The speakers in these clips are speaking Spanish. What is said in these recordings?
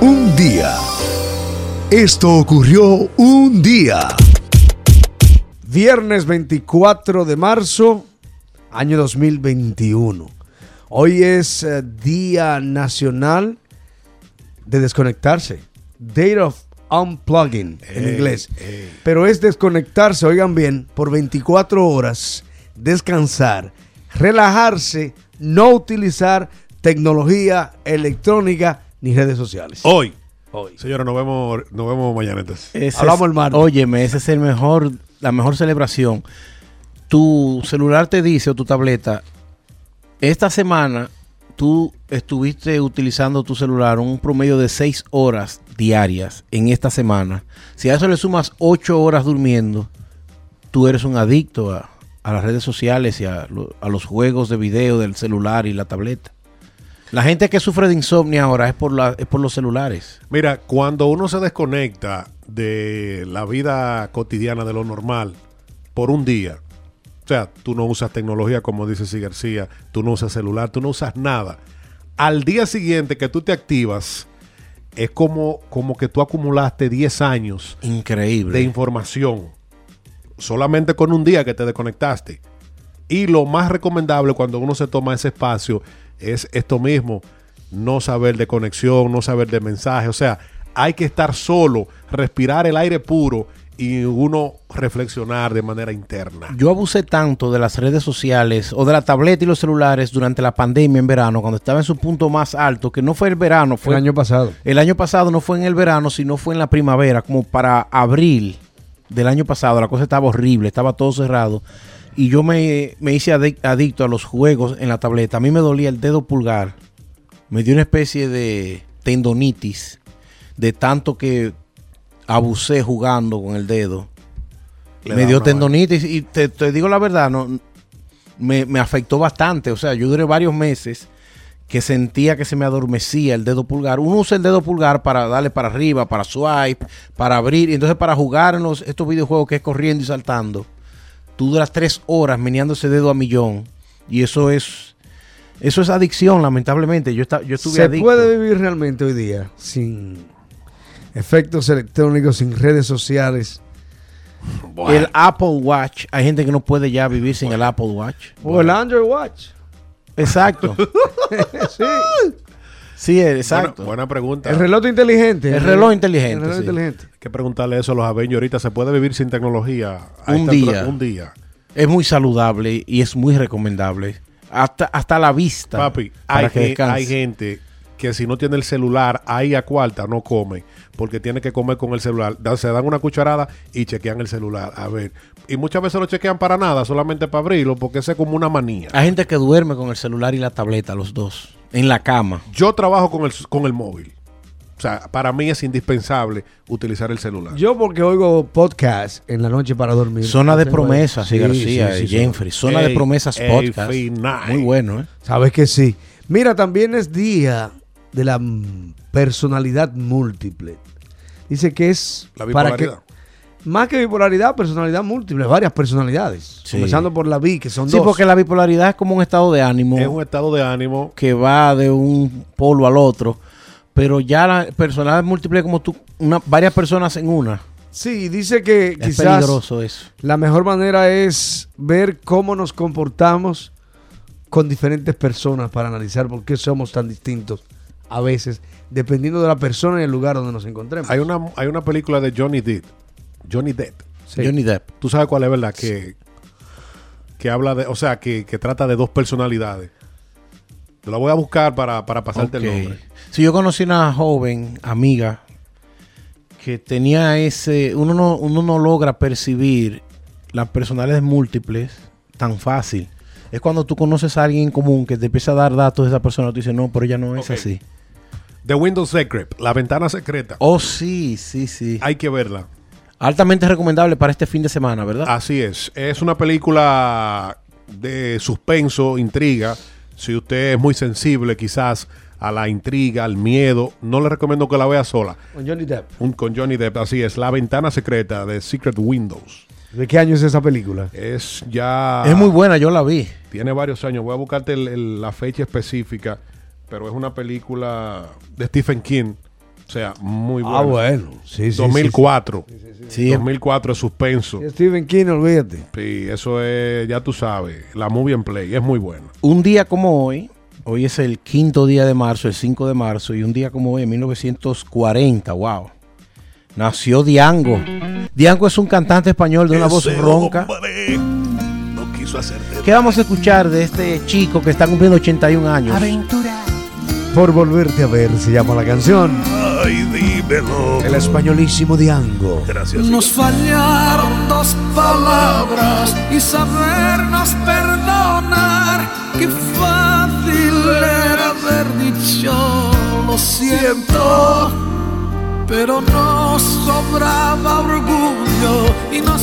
Un día. Esto ocurrió un día. Viernes 24 de marzo, año 2021. Hoy es eh, Día Nacional de Desconectarse. Date of Unplugging en inglés. Pero es desconectarse, oigan bien, por 24 horas, descansar, relajarse, no utilizar tecnología electrónica ni redes sociales. Hoy. Hoy. Señora, nos vemos, nos vemos mañana entonces. Ese Hablamos es- el martes. Óyeme, ese es el mejor, la mejor celebración. Tu celular te dice o tu tableta, esta semana tú estuviste utilizando tu celular un promedio de 6 horas diarias en esta semana. Si a eso le sumas 8 horas durmiendo, tú eres un adicto a, a las redes sociales y a, a los juegos de video del celular y la tableta. La gente que sufre de insomnio ahora es por, la, es por los celulares. Mira, cuando uno se desconecta de la vida cotidiana, de lo normal, por un día, o sea, tú no usas tecnología, como dice Si García, tú no usas celular, tú no usas nada. Al día siguiente que tú te activas, es como, como que tú acumulaste 10 años Increíble. de información solamente con un día que te desconectaste. Y lo más recomendable cuando uno se toma ese espacio es esto mismo, no saber de conexión, no saber de mensaje, o sea, hay que estar solo, respirar el aire puro y uno reflexionar de manera interna. Yo abusé tanto de las redes sociales o de la tableta y los celulares durante la pandemia en verano, cuando estaba en su punto más alto, que no fue el verano, Fue fue el año pasado. el año pasado, no fue en el verano, sino fue en la primavera, como para abril del año pasado. La cosa estaba horrible, estaba todo cerrado. Y yo me, me hice adic- adicto a los juegos en la tableta. A mí me dolía el dedo pulgar. Me dio una especie de tendonitis de tanto que abusé jugando con el dedo. Le me dio tendonitis y te, te digo la verdad, no, me, me afectó bastante. O sea, yo duré varios meses que sentía que se me adormecía el dedo pulgar. Uno usa el dedo pulgar para darle para arriba, para swipe, para abrir. Y entonces para jugar en los, estos videojuegos que es corriendo y saltando, tú duras tres horas meneando ese dedo a millón. Y eso es, eso es adicción, lamentablemente. Yo, esta- yo estuve ¿Se adicto. puede vivir realmente hoy día sin efectos electrónicos, sin redes sociales? El Apple Watch, hay gente que no puede ya vivir sin el Apple Watch. O el Android Watch. Exacto. sí. Sí, Buena, exacto. buena pregunta. El reloj inteligente. El reloj inteligente, El reloj sí. inteligente. Hay que preguntarle eso a los Avengers ahorita. ¿Se puede vivir sin tecnología? Un día. Un día. Es muy saludable y es muy recomendable. Hasta, hasta la vista. Papi, hay, que hay gente que si no tiene el celular ahí a cuarta no come porque tiene que comer con el celular. Da- Se dan una cucharada y chequean el celular. A ver. Y muchas veces lo chequean para nada, solamente para abrirlo, porque ese es como una manía. Hay gente que duerme con el celular y la tableta, los dos, en la cama. Yo trabajo con el, con el móvil. O sea, para mí es indispensable utilizar el celular. Yo porque oigo podcast en la noche para dormir. Zona de promesas, Sí, García sí, y sí, Jenfrey. Zona de promesas ey, podcast. Muy bueno, ¿eh? Sabes que sí. Mira, también es día de la personalidad múltiple. Dice que es La para que. Más que bipolaridad, personalidad múltiple, varias personalidades. Sí. Comenzando por la bi, que son Sí, dos. porque la bipolaridad es como un estado de ánimo Es un estado de ánimo. que va de un polo al otro. Pero ya la personalidad múltiple como tú, una, varias personas en una. Sí, dice que Es quizás peligroso eso. la mejor manera es ver cómo nos comportamos con diferentes personas para analizar por qué somos tan distintos a veces, dependiendo de la persona y el lugar donde nos encontremos. Hay una, hay una película de Johnny Depp. Johnny Depp. Sí. Johnny Depp. Tú sabes cuál es, ¿verdad? Que, que habla de, o sea, que, que trata de dos personalidades. Te la voy a buscar para, para pasarte Ok. el nombre. Si yo conocí una joven amiga que tenía ese, uno no, uno no logra percibir las personalidades múltiples tan fácil. Es cuando tú conoces a alguien en común que te empieza a dar datos de esa persona, tú dices, no, pero ella no es así. The Windows Secret, la ventana secreta. Oh, sí, sí, sí. Hay que verla. Altamente recomendable para este fin de semana, ¿verdad? Así es. Es una película de suspenso, intriga. Si usted es muy sensible quizás a la intriga, al miedo, no le recomiendo que la vea sola. Con Johnny Depp. Un- con Johnny Depp, así es. La ventana secreta de Secret Windows. ¿De qué año es esa película? Es ya... Es muy buena, yo la vi. Tiene varios años. Voy a buscarte el- el- la fecha específica. Pero es una película de Stephen King. O sea, muy bueno. Ah, bueno. Sí, sí. 2004. Sí, 2004 es suspenso. sí. Stephen King, olvídate. Sí, eso es, ya tú sabes, la movie en play, es muy buena. un día como hoy, hoy es el quinto día de marzo, el 5 de marzo, y un día como hoy, en 1940, wow, nació Diango. Diango es un cantante español de una voz ronca. no quiso hacerte ¿Qué vamos a escuchar de este chico que está cumpliendo 81 años? Por volverte a ver se llama la canción. Ay, dímelo. El españolísimo Diango. Gracias. Nos fallaron dos palabras y sabernos perdonar. Qué fácil era haber dicho lo siento. Pero nos sobraba orgullo y nos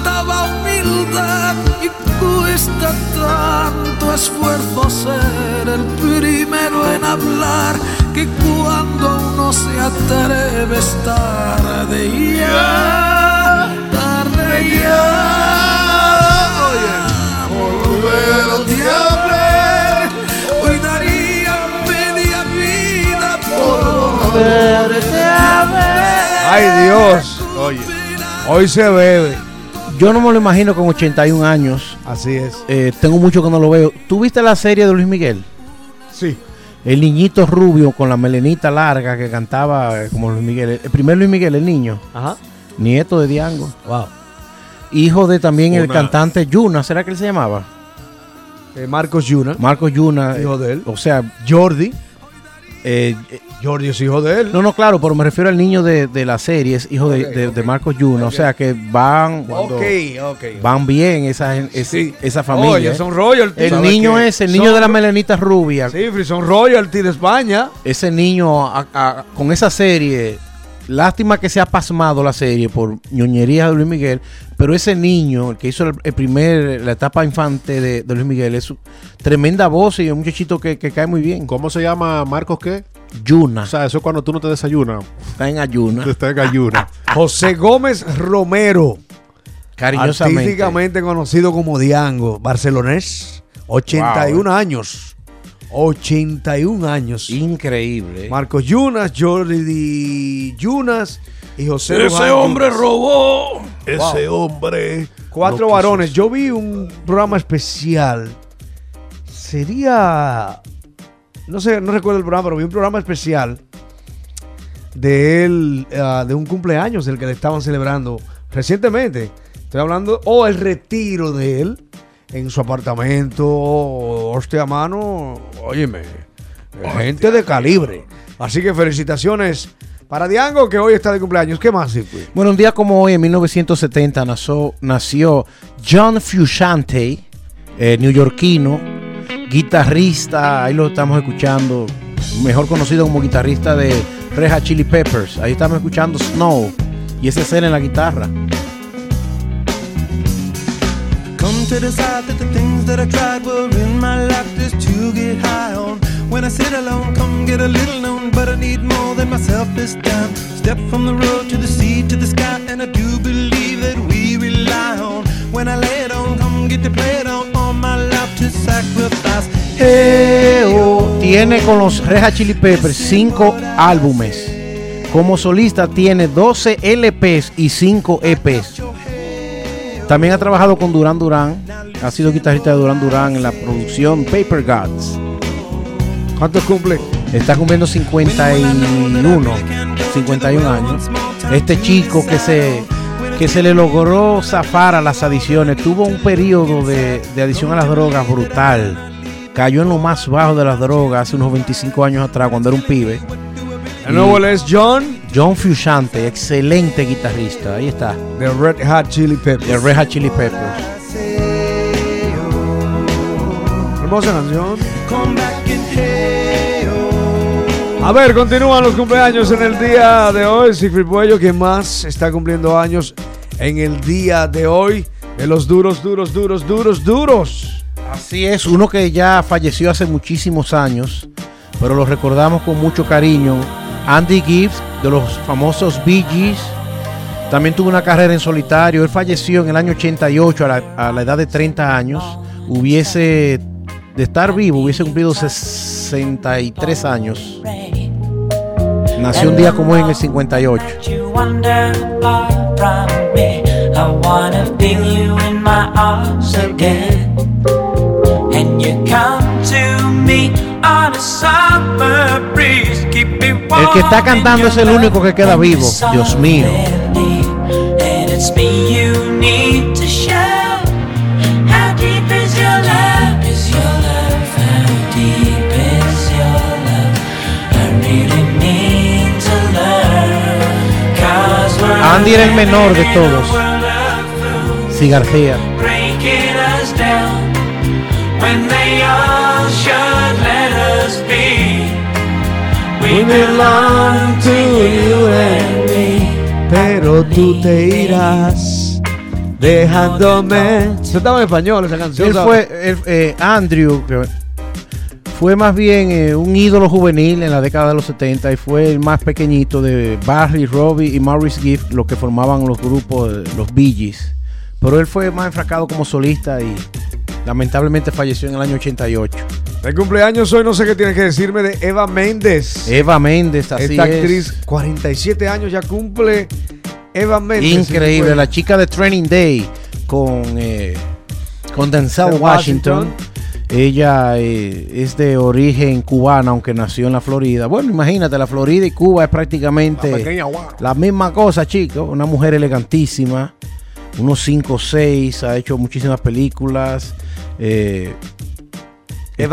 faltaba humildad. Y cuesta tanto esfuerzo ser el primero en hablar que cuando uno se atreve es tarde ya, tarde ya. Volverte a ver, hoy daría media vida por volverte a ver. Ay, Dios. Oye, Hoy se bebe. Yo no me lo imagino con 81 años. Así es. Eh, tengo mucho que no lo veo. ¿Tú viste la serie de Luis Miguel? Sí. El niñito rubio con la melenita larga que cantaba eh, como Luis Miguel. El primer Luis Miguel, el niño. Ajá. Nieto de Diango. Wow. Hijo de también el cantante Yuna. ¿Será que él se llamaba? Eh, Marcos Yuna. Marcos Yuna. Hijo de él. O sea, Jordi. eh, Jordi es hijo de él. no, no, claro, pero me refiero al niño de, de la serie, es hijo de, de- Marcos Yuna. O sea que van, cuando ok, ok. van bien esa, esa, Sí. esa familia. Oye, ¿eh? son royalty. el ¿Sabes niño qué? es el niño Son de la melenita rubia. Sí, Fri, son royalty de España. Ese niño a- a- con esa serie, lástima que se ha pasmado la serie por ñoñerías de Luis Miguel, pero ese niño, el que hizo el, el primer, la etapa infante de, de Luis Miguel, es su- tremenda voz y un muchachito que, que cae muy bien. ¿cómo se llama Marcos qué? Yuna, O sea, eso es cuando tú no te desayunas, está en ayuna, está en ayuna. José Gómez Romero. cariñosamente. Artísticamente conocido como Diango. Barcelonés. 81 años. 81 años. Increíble. ¿eh? Marcos Yunas, Jordi Yunas y José Luján Yunas. robó. Ese hombre. Cuatro no varones. Yo vi un programa especial. Sería. No sé, no recuerdo el programa, pero vi un programa especial de él, ah, de un cumpleaños del que le estaban celebrando recientemente. Estoy hablando, o el retiro de él en su apartamento, hostia mano, óyeme, gente de calibre. Así que felicitaciones para Diango, que hoy está de cumpleaños. ¿Qué más, Circuit? Bueno, un día como hoy, en 1970, nació, nació John Frusciante, eh, neoyorquino, guitarrista, ahí lo estamos escuchando, mejor conocido como guitarrista de Hot Chili Peppers. Ahí estamos escuchando Snow y ese ser en la guitarra. Come to decide that the things that I tried were in my life just to get high on. When I sit alone, come get a little known, but I need more than myself this time. Step from the road to the sea to the sky, and I do believe that we rely on. When I lay it on, come get to play it on, Tiene con los Hot Chili Peppers cinco álbumes. Como solista tiene 12 LPs y 5 EPs. También ha trabajado con Duran Duran. Ha sido guitarrista de Duran Duran en la producción Paper Gods. ¿Cuántos cumple? Está cumpliendo 51, 51 años. Este chico que se, que se le logró zafar a las adicciones, tuvo un periodo de, de adicción a las drogas brutal. Cayó en lo más bajo de las drogas hace unos 25 años atrás, cuando era un pibe. El nuevo es John John Frusciante, excelente guitarrista. Ahí está. de Red Hot Chili Peppers. De Red Hot Chili Peppers. Hermosa canción. A ver, continúan los cumpleaños en el día de hoy. Sigfrid Puello, que más está cumpliendo años en el día de hoy. De los duros, duros, duros, duros, duros. Así es, uno que ya falleció hace muchísimos años, pero lo recordamos con mucho cariño. Andy Gibbs, de los famosos Bee Gees, también tuvo una carrera en solitario. Él falleció en el año 88 a la, a la edad de 30 años. Hubiese, de estar vivo, hubiese cumplido 63 años. Nació un día como en el 58. From me. I wanna feel you in my arms again. And you come to me on a summer breeze. Keep me El que está cantando es el único que queda vivo. Dios mío. solemnly. And it's me you need Andy era el menor de todos. Sí, García. Pero tú te irás dejándome. Eso estaba en español esa canción. Él fue, él, eh, Andrew, fue más bien eh, un ídolo juvenil en la década de los 70 y fue el más pequeñito de Barry, Robbie y Maurice Gift, los que formaban los grupos, eh, los Bee Gees. Pero él fue más enfracado como solista y lamentablemente falleció en el año 88. De cumpleaños hoy, no sé qué tienes que decirme de Eva Méndez. Eva Méndez, así Esta es. actriz, 47 años ya cumple. Eva Méndez. Increíble, Fue- la chica de Training Day con, eh, con Denzel Denzel Washington. Washington. Ella eh, es de origen cubana, aunque nació en la Florida. Bueno, imagínate, la Florida y Cuba es prácticamente La pequeña guagua. la misma cosa, chicos. Una mujer elegantísima, unos 5 o 6, ha hecho muchísimas películas. eh, en,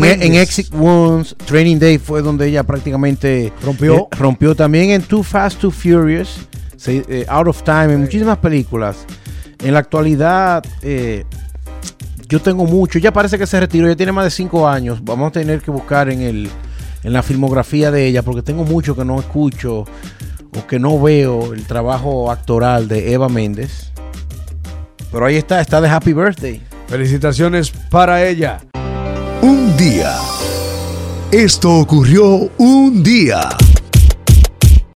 Méndez. en Exit Wounds, Training Day fue donde ella prácticamente Rompió. eh, rompió también en Too Fast, Too Furious, eh, Out of Time, en muchísimas películas. En la actualidad, eh, yo tengo mucho. Ya parece que se retiró, ya tiene más de 5 años. Vamos a tener que buscar en, el, en la filmografía de ella, porque tengo mucho que no escucho o que no veo el trabajo actoral de Eva Méndez. Pero ahí está, está de Happy Birthday. Felicitaciones para ella. Un día. Esto ocurrió un día.